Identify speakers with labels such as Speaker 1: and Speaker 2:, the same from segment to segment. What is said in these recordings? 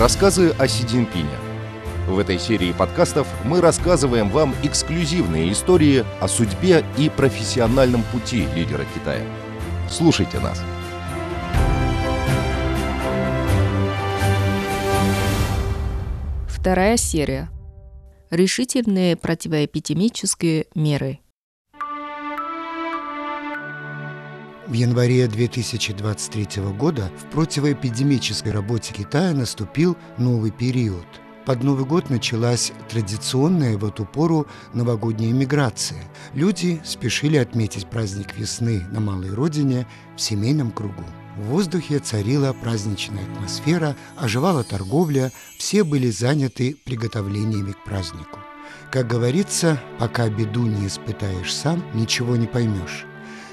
Speaker 1: Рассказы о Си Цзиньпине. В этой серии подкастов мы рассказываем вам эксклюзивные истории о судьбе и профессиональном пути лидера Китая. Слушайте нас.
Speaker 2: Вторая серия. Решительные противоэпидемические меры –
Speaker 3: В январе 2023 года в противоэпидемической работе Китая наступил новый период. Под Новый год началась традиционная в эту пору новогодняя миграция. Люди спешили отметить праздник весны на малой родине в семейном кругу. В воздухе царила праздничная атмосфера, оживала торговля, все были заняты приготовлениями к празднику. Как говорится, пока беду не испытаешь сам, ничего не поймешь.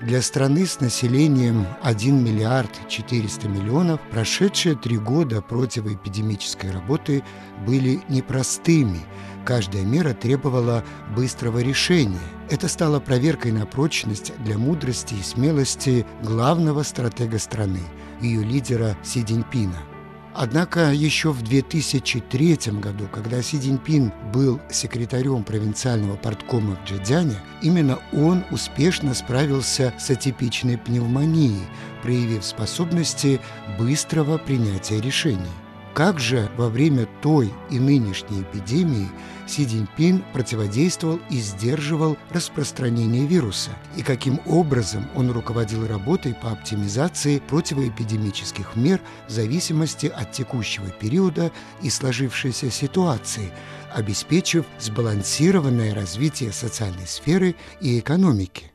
Speaker 3: Для страны с населением 1 миллиард 400 миллионов прошедшие три года противоэпидемической работы были непростыми. Каждая мера требовала быстрого решения. Это стало проверкой на прочность для мудрости и смелости главного стратега страны, ее лидера Си Цзиньпина. Однако еще в 2003 году, когда Си Цзиньпин был секретарем провинциального порткома в Джидзяне, именно он успешно справился с атипичной пневмонией, проявив способности быстрого принятия решений. Как же во время той и нынешней эпидемии Си Цзиньпин противодействовал и сдерживал распространение вируса? И каким образом он руководил работой по оптимизации противоэпидемических мер в зависимости от текущего периода и сложившейся ситуации, обеспечив сбалансированное развитие социальной сферы и экономики?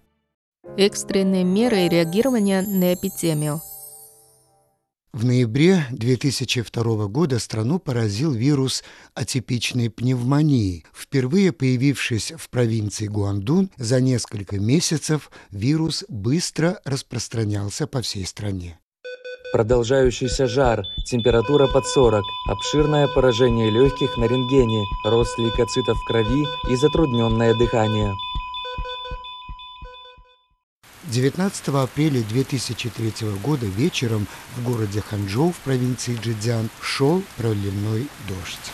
Speaker 2: Экстренные меры реагирования на эпидемию –
Speaker 3: в ноябре 2002 года страну поразил вирус атипичной пневмонии. Впервые появившись в провинции Гуандун, за несколько месяцев вирус быстро распространялся по всей стране.
Speaker 4: Продолжающийся жар, температура под 40, обширное поражение легких на рентгене, рост лейкоцитов в крови и затрудненное дыхание.
Speaker 3: 19 апреля 2003 года вечером в городе Ханчжоу в провинции Джидзян шел проливной дождь.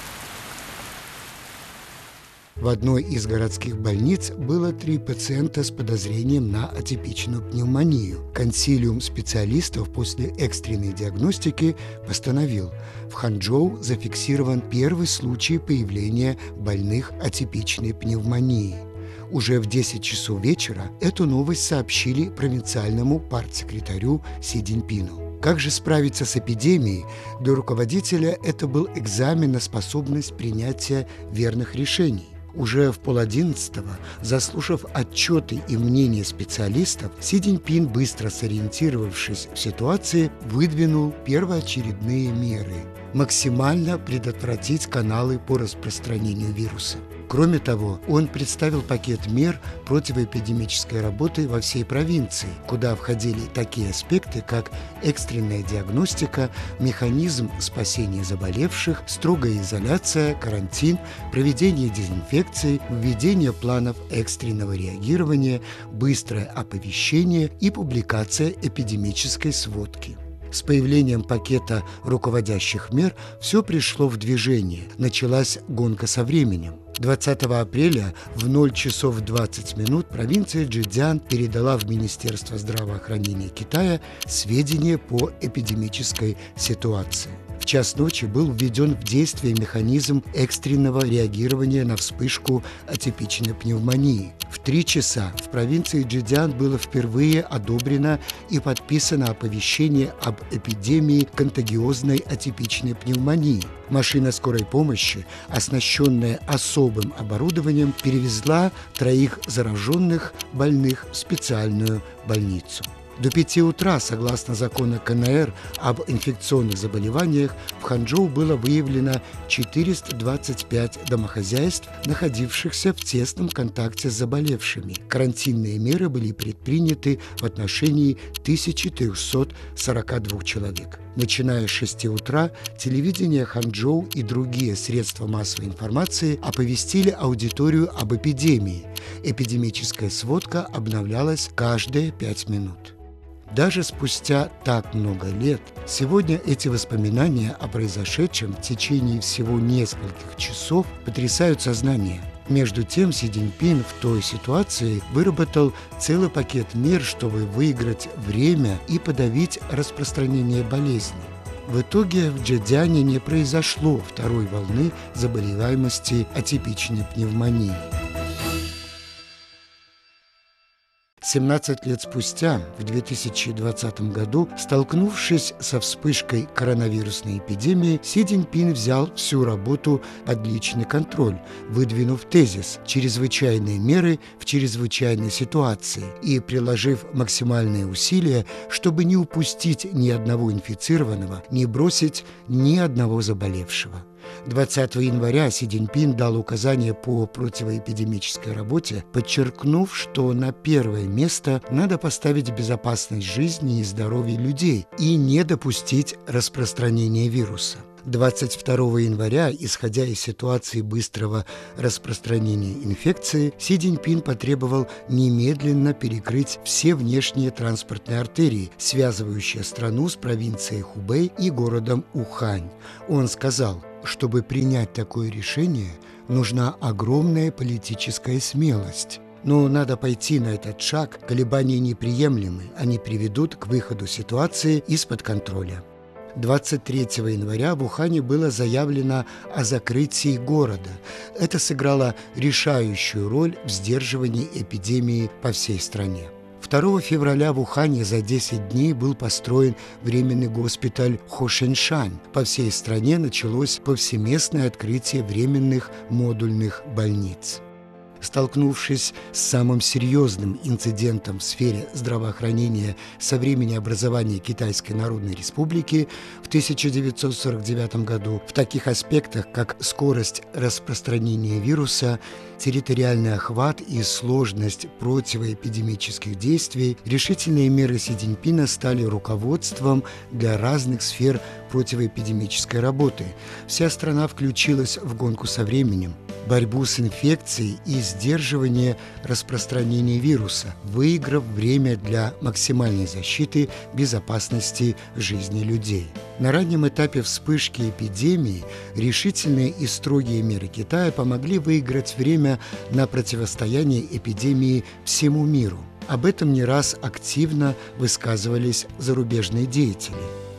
Speaker 3: В одной из городских больниц было три пациента с подозрением на атипичную пневмонию. Консилиум специалистов после экстренной диагностики постановил, в Ханчжоу зафиксирован первый случай появления больных атипичной пневмонией. Уже в 10 часов вечера эту новость сообщили провинциальному партсекретарю Си Цзиньпину. Как же справиться с эпидемией? Для руководителя это был экзамен на способность принятия верных решений. Уже в полодиннадцатого, заслушав отчеты и мнения специалистов, Си Цзиньпин, быстро сориентировавшись в ситуации, выдвинул первоочередные меры – максимально предотвратить каналы по распространению вируса. Кроме того, он представил пакет мер противоэпидемической работы во всей провинции, куда входили такие аспекты, как экстренная диагностика, механизм спасения заболевших, строгая изоляция, карантин, проведение дезинфекции, введение планов экстренного реагирования, быстрое оповещение и публикация эпидемической сводки. С появлением пакета руководящих мер все пришло в движение. Началась гонка со временем. 20 апреля в 0 часов 20 минут провинция Джидзян передала в Министерство здравоохранения Китая сведения по эпидемической ситуации. Час ночи был введен в действие механизм экстренного реагирования на вспышку атипичной пневмонии. В три часа в провинции Джидзян было впервые одобрено и подписано оповещение об эпидемии контагиозной атипичной пневмонии. Машина скорой помощи, оснащенная особым оборудованием, перевезла троих зараженных больных в специальную больницу. До 5 утра, согласно закону КНР об инфекционных заболеваниях, в Ханчжоу было выявлено 425 домохозяйств, находившихся в тесном контакте с заболевшими. Карантинные меры были предприняты в отношении 1342 человек. Начиная с 6 утра, телевидение Ханчжоу и другие средства массовой информации оповестили аудиторию об эпидемии. Эпидемическая сводка обновлялась каждые пять минут. Даже спустя так много лет, сегодня эти воспоминания о произошедшем в течение всего нескольких часов потрясают сознание. Между тем Си Цзиньпин в той ситуации выработал целый пакет мер, чтобы выиграть время и подавить распространение болезни. В итоге в Джедяне не произошло второй волны заболеваемости атипичной пневмонии. 17 лет спустя, в 2020 году, столкнувшись со вспышкой коронавирусной эпидемии, Си Цзиньпин взял всю работу под личный контроль, выдвинув тезис «чрезвычайные меры в чрезвычайной ситуации» и приложив максимальные усилия, чтобы не упустить ни одного инфицированного, не бросить ни одного заболевшего. 20 января Си Цзиньпин дал указания по противоэпидемической работе, подчеркнув, что на первое место надо поставить безопасность жизни и здоровья людей и не допустить распространения вируса. 22 января, исходя из ситуации быстрого распространения инфекции, Си Цзиньпин потребовал немедленно перекрыть все внешние транспортные артерии, связывающие страну с провинцией Хубэй и городом Ухань. Он сказал, чтобы принять такое решение, нужна огромная политическая смелость. Но надо пойти на этот шаг, колебания неприемлемы, они приведут к выходу ситуации из-под контроля. 23 января в Ухане было заявлено о закрытии города. Это сыграло решающую роль в сдерживании эпидемии по всей стране. 2 февраля в Ухане за 10 дней был построен временный госпиталь Хошеншань. По всей стране началось повсеместное открытие временных модульных больниц столкнувшись с самым серьезным инцидентом в сфере здравоохранения со времени образования Китайской Народной Республики в 1949 году в таких аспектах, как скорость распространения вируса, территориальный охват и сложность противоэпидемических действий, решительные меры Си Цзиньпина стали руководством для разных сфер противоэпидемической работы. Вся страна включилась в гонку со временем, борьбу с инфекцией и сдерживание распространения вируса, выиграв время для максимальной защиты безопасности жизни людей. На раннем этапе вспышки эпидемии решительные и строгие меры Китая помогли выиграть время на противостояние эпидемии всему миру. Об этом не раз активно высказывались зарубежные деятели –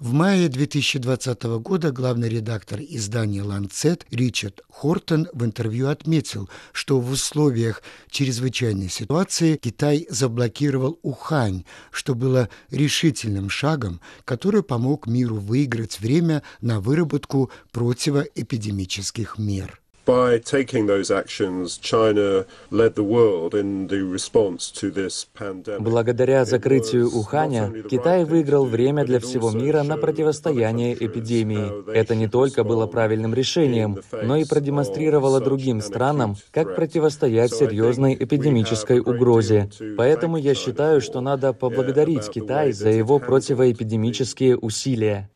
Speaker 3: в мае 2020 года главный редактор издания «Ланцет» Ричард Хортон в интервью отметил, что в условиях чрезвычайной ситуации Китай заблокировал Ухань, что было решительным шагом, который помог миру выиграть время на выработку противоэпидемических мер. By taking those actions, China led the world in the response to this pandemic. Благодаря закрытию Уханя, Китай выиграл время для всего мира на противостояние эпидемии. Это не только было правильным решением, но и продемонстрировало другим странам, как противостоять серьезной эпидемической угрозе. Поэтому я считаю, что надо поблагодарить Китай за его противоэпидемические усилия.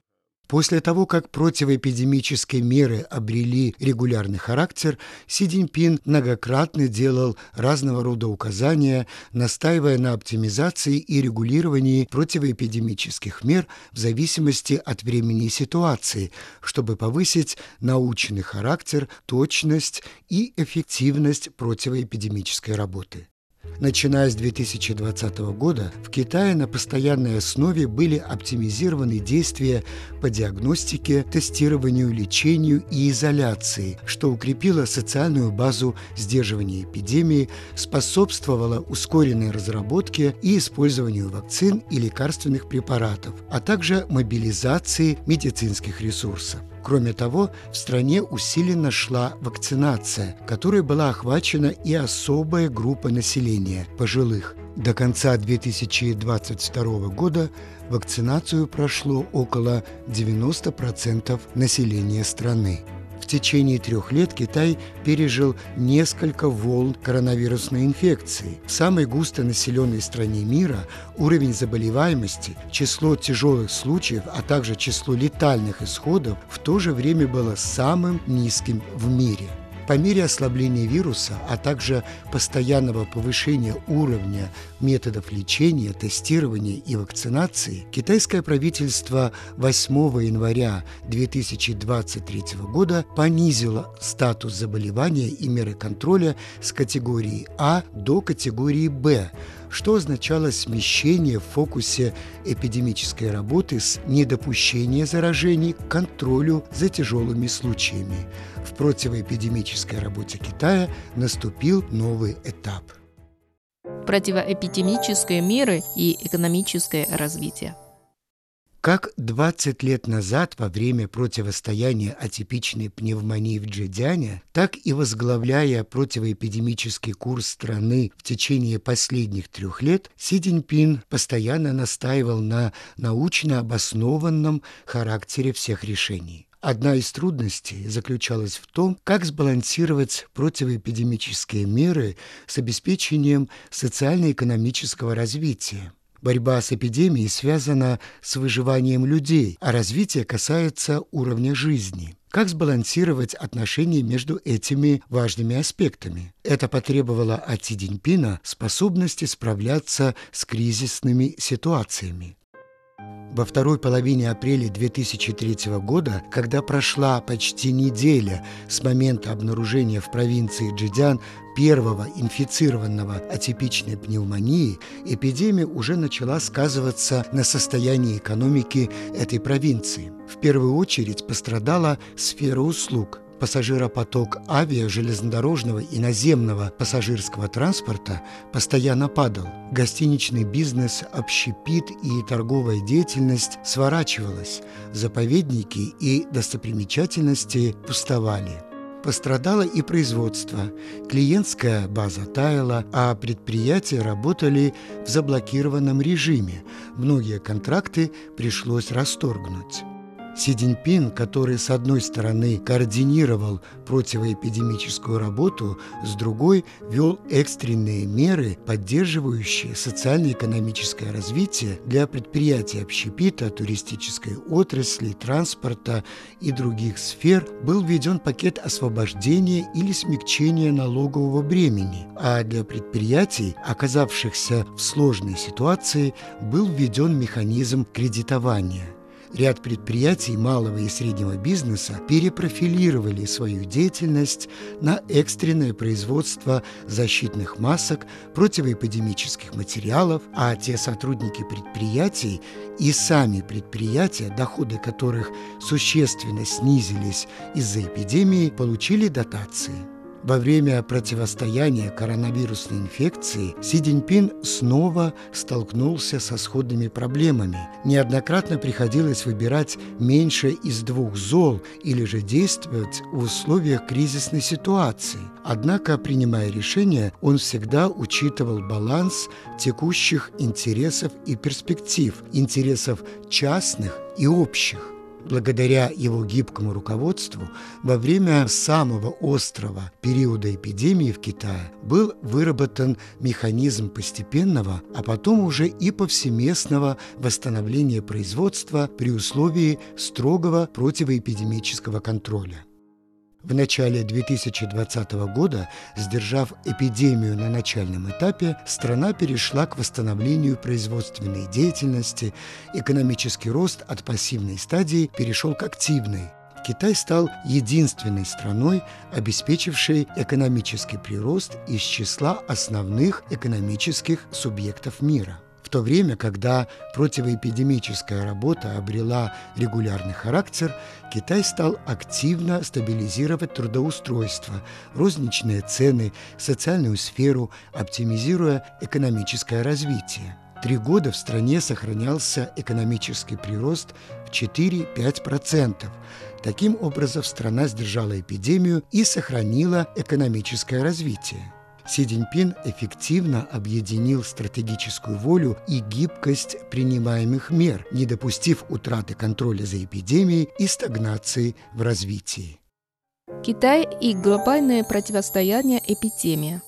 Speaker 3: После того, как противоэпидемические меры обрели регулярный характер, Си Цзиньпин многократно делал разного рода указания, настаивая на оптимизации и регулировании противоэпидемических мер в зависимости от времени и ситуации, чтобы повысить научный характер, точность и эффективность противоэпидемической работы. Начиная с 2020 года в Китае на постоянной основе были оптимизированы действия по диагностике, тестированию, лечению и изоляции, что укрепило социальную базу сдерживания эпидемии, способствовало ускоренной разработке и использованию вакцин и лекарственных препаратов, а также мобилизации медицинских ресурсов. Кроме того, в стране усиленно шла вакцинация, которой была охвачена и особая группа населения – пожилых. До конца 2022 года вакцинацию прошло около 90% населения страны. Течение трех лет Китай пережил несколько волн коронавирусной инфекции. В самой густонаселенной стране мира уровень заболеваемости, число тяжелых случаев, а также число летальных исходов в то же время было самым низким в мире. По мере ослабления вируса, а также постоянного повышения уровня методов лечения, тестирования и вакцинации, китайское правительство 8 января 2023 года понизило статус заболевания и меры контроля с категории А до категории Б, что означало смещение в фокусе эпидемической работы с недопущения заражений к контролю за тяжелыми случаями. В противоэпидемической работе Китая наступил новый этап.
Speaker 2: Противоэпидемические меры и экономическое развитие.
Speaker 3: Как 20 лет назад во время противостояния атипичной пневмонии в Джедяне, так и возглавляя противоэпидемический курс страны в течение последних трех лет, Си Цзиньпин постоянно настаивал на научно обоснованном характере всех решений. Одна из трудностей заключалась в том, как сбалансировать противоэпидемические меры с обеспечением социально-экономического развития. Борьба с эпидемией связана с выживанием людей, а развитие касается уровня жизни. Как сбалансировать отношения между этими важными аспектами? Это потребовало от Си Цзиньпина способности справляться с кризисными ситуациями. Во второй половине апреля 2003 года, когда прошла почти неделя с момента обнаружения в провинции Джидян первого инфицированного атипичной пневмонией, эпидемия уже начала сказываться на состоянии экономики этой провинции. В первую очередь пострадала сфера услуг – пассажиропоток авиа, железнодорожного и наземного пассажирского транспорта постоянно падал. Гостиничный бизнес, общепит и торговая деятельность сворачивалась. Заповедники и достопримечательности пустовали. Пострадало и производство. Клиентская база таяла, а предприятия работали в заблокированном режиме. Многие контракты пришлось расторгнуть. Си Цзиньпин, который с одной стороны координировал противоэпидемическую работу, с другой вел экстренные меры, поддерживающие социально-экономическое развитие для предприятий общепита, туристической отрасли, транспорта и других сфер, был введен пакет освобождения или смягчения налогового бремени, а для предприятий, оказавшихся в сложной ситуации, был введен механизм кредитования – Ряд предприятий малого и среднего бизнеса перепрофилировали свою деятельность на экстренное производство защитных масок, противоэпидемических материалов, а те сотрудники предприятий и сами предприятия, доходы которых существенно снизились из-за эпидемии, получили дотации – во время противостояния коронавирусной инфекции Си Цзиньпин снова столкнулся со сходными проблемами. Неоднократно приходилось выбирать меньше из двух зол или же действовать в условиях кризисной ситуации. Однако, принимая решения, он всегда учитывал баланс текущих интересов и перспектив, интересов частных и общих. Благодаря его гибкому руководству во время самого острого периода эпидемии в Китае был выработан механизм постепенного, а потом уже и повсеместного восстановления производства при условии строгого противоэпидемического контроля. В начале 2020 года, сдержав эпидемию на начальном этапе, страна перешла к восстановлению производственной деятельности, экономический рост от пассивной стадии перешел к активной. Китай стал единственной страной, обеспечившей экономический прирост из числа основных экономических субъектов мира то время, когда противоэпидемическая работа обрела регулярный характер, Китай стал активно стабилизировать трудоустройство, розничные цены, социальную сферу, оптимизируя экономическое развитие. Три года в стране сохранялся экономический прирост в 4-5%. Таким образом, страна сдержала эпидемию и сохранила экономическое развитие. Си Цзиньпин эффективно объединил стратегическую волю и гибкость принимаемых мер, не допустив утраты контроля за эпидемией и стагнации в развитии.
Speaker 2: Китай и глобальное противостояние эпидемии.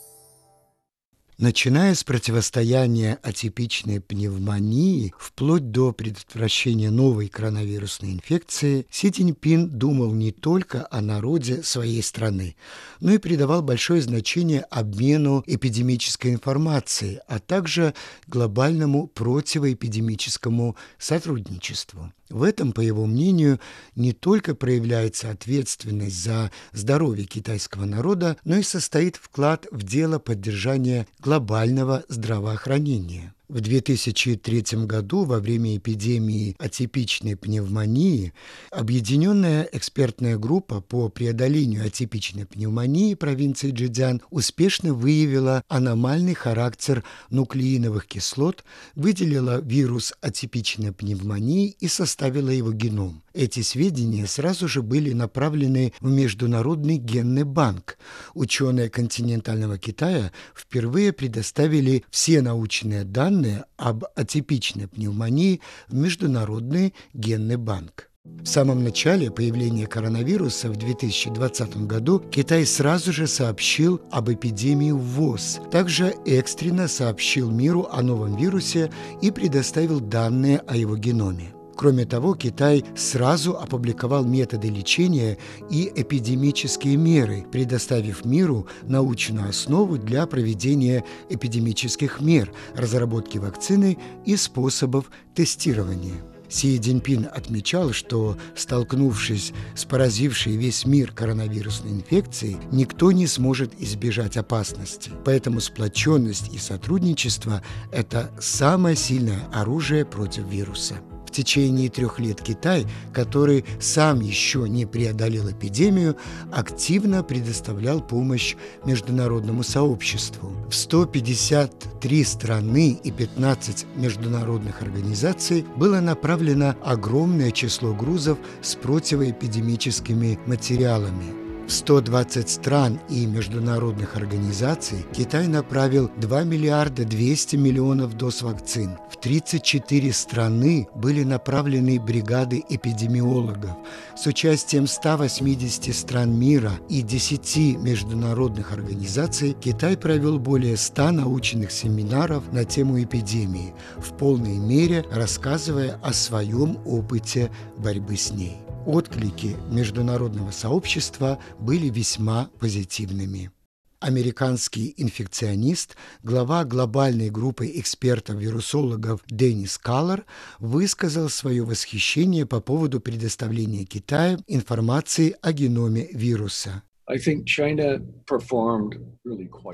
Speaker 3: Начиная с противостояния атипичной пневмонии вплоть до предотвращения новой коронавирусной инфекции, Си Цзиньпин думал не только о народе своей страны, но и придавал большое значение обмену эпидемической информацией, а также глобальному противоэпидемическому сотрудничеству. В этом, по его мнению, не только проявляется ответственность за здоровье китайского народа, но и состоит вклад в дело поддержания глобального здравоохранения. В 2003 году во время эпидемии атипичной пневмонии Объединенная экспертная группа по преодолению атипичной пневмонии провинции Джидзян успешно выявила аномальный характер нуклеиновых кислот, выделила вирус атипичной пневмонии и составила его геном. Эти сведения сразу же были направлены в Международный генный банк. Ученые континентального Китая впервые предоставили все научные данные об атипичной пневмонии в Международный генный банк. В самом начале появления коронавируса в 2020 году Китай сразу же сообщил об эпидемии ВОЗ. Также экстренно сообщил миру о новом вирусе и предоставил данные о его геноме. Кроме того, Китай сразу опубликовал методы лечения и эпидемические меры, предоставив миру научную основу для проведения эпидемических мер, разработки вакцины и способов тестирования. Си Цзиньпин отмечал, что, столкнувшись с поразившей весь мир коронавирусной инфекцией, никто не сможет избежать опасности. Поэтому сплоченность и сотрудничество – это самое сильное оружие против вируса течение трех лет Китай, который сам еще не преодолел эпидемию, активно предоставлял помощь международному сообществу. В 153 страны и 15 международных организаций было направлено огромное число грузов с противоэпидемическими материалами. В 120 стран и международных организаций Китай направил 2 миллиарда 200 миллионов доз вакцин. В 34 страны были направлены бригады эпидемиологов. С участием 180 стран мира и 10 международных организаций Китай провел более 100 научных семинаров на тему эпидемии, в полной мере рассказывая о своем опыте борьбы с ней. Отклики международного сообщества были весьма позитивными. Американский инфекционист, глава глобальной группы экспертов-вирусологов Деннис Каллер высказал свое восхищение по поводу предоставления Китаю информации о геноме вируса.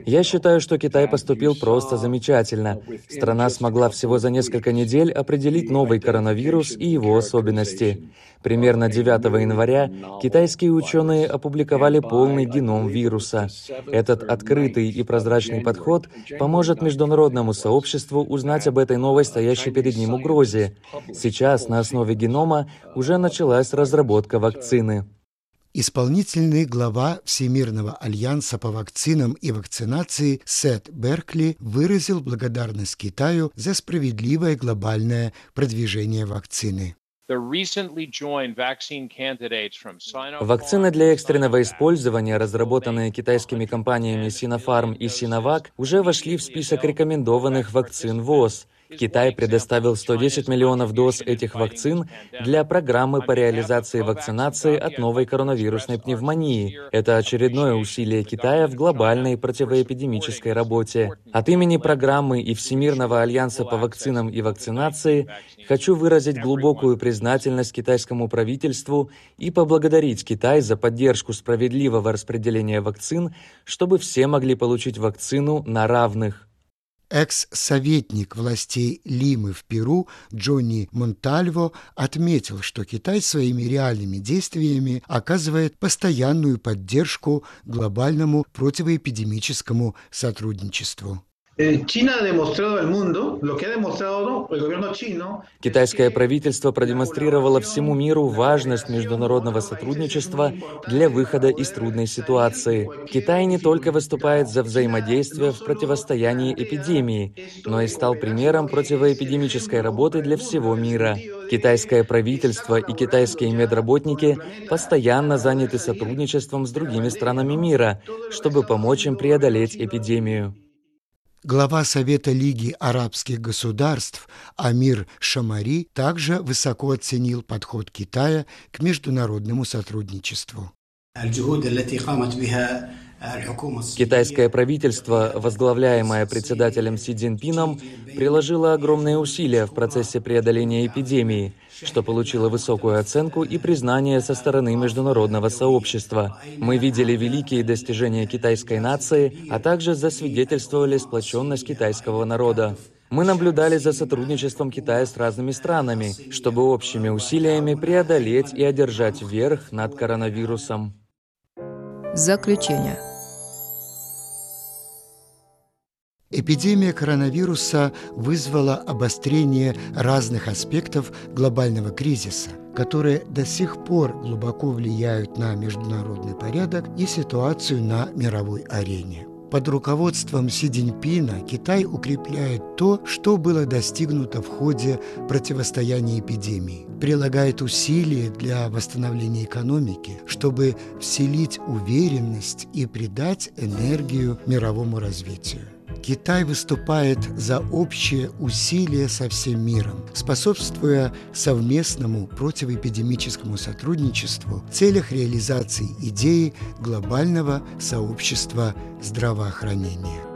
Speaker 4: Я считаю, что Китай поступил просто замечательно. Страна смогла всего за несколько недель определить новый коронавирус и его особенности. Примерно 9 января китайские ученые опубликовали полный геном вируса. Этот открытый и прозрачный подход поможет международному сообществу узнать об этой новой стоящей перед ним угрозе. Сейчас на основе генома уже началась разработка вакцины.
Speaker 3: Исполнительный глава Всемирного альянса по вакцинам и вакцинации Сет Беркли выразил благодарность Китаю за справедливое глобальное продвижение вакцины.
Speaker 4: Вакцины для экстренного использования, разработанные китайскими компаниями Sinopharm и Sinovac, уже вошли в список рекомендованных вакцин ВОЗ. Китай предоставил 110 миллионов доз этих вакцин для программы по реализации вакцинации от новой коронавирусной пневмонии. Это очередное усилие Китая в глобальной противоэпидемической работе. От имени программы и Всемирного альянса по вакцинам и вакцинации хочу выразить глубокую признательность китайскому правительству и поблагодарить Китай за поддержку справедливого распределения вакцин, чтобы все могли получить вакцину на равных.
Speaker 3: Экс-советник властей Лимы в Перу Джонни Монтальво отметил, что Китай своими реальными действиями оказывает постоянную поддержку глобальному противоэпидемическому сотрудничеству.
Speaker 4: Китайское правительство продемонстрировало всему миру важность международного сотрудничества для выхода из трудной ситуации. Китай не только выступает за взаимодействие в противостоянии эпидемии, но и стал примером противоэпидемической работы для всего мира. Китайское правительство и китайские медработники постоянно заняты сотрудничеством с другими странами мира, чтобы помочь им преодолеть эпидемию.
Speaker 3: Глава Совета Лиги арабских государств Амир Шамари также высоко оценил подход Китая к международному сотрудничеству.
Speaker 4: Китайское правительство, возглавляемое председателем Си Цзиньпином, приложило огромные усилия в процессе преодоления эпидемии, что получило высокую оценку и признание со стороны международного сообщества. Мы видели великие достижения китайской нации, а также засвидетельствовали сплоченность китайского народа. Мы наблюдали за сотрудничеством Китая с разными странами, чтобы общими усилиями преодолеть и одержать верх над коронавирусом.
Speaker 2: Заключение.
Speaker 3: Эпидемия коронавируса вызвала обострение разных аспектов глобального кризиса, которые до сих пор глубоко влияют на международный порядок и ситуацию на мировой арене. Под руководством Си Цзиньпина Китай укрепляет то, что было достигнуто в ходе противостояния эпидемии, прилагает усилия для восстановления экономики, чтобы вселить уверенность и придать энергию мировому развитию. Китай выступает за общее усилие со всем миром, способствуя совместному противоэпидемическому сотрудничеству в целях реализации идеи глобального сообщества здравоохранения.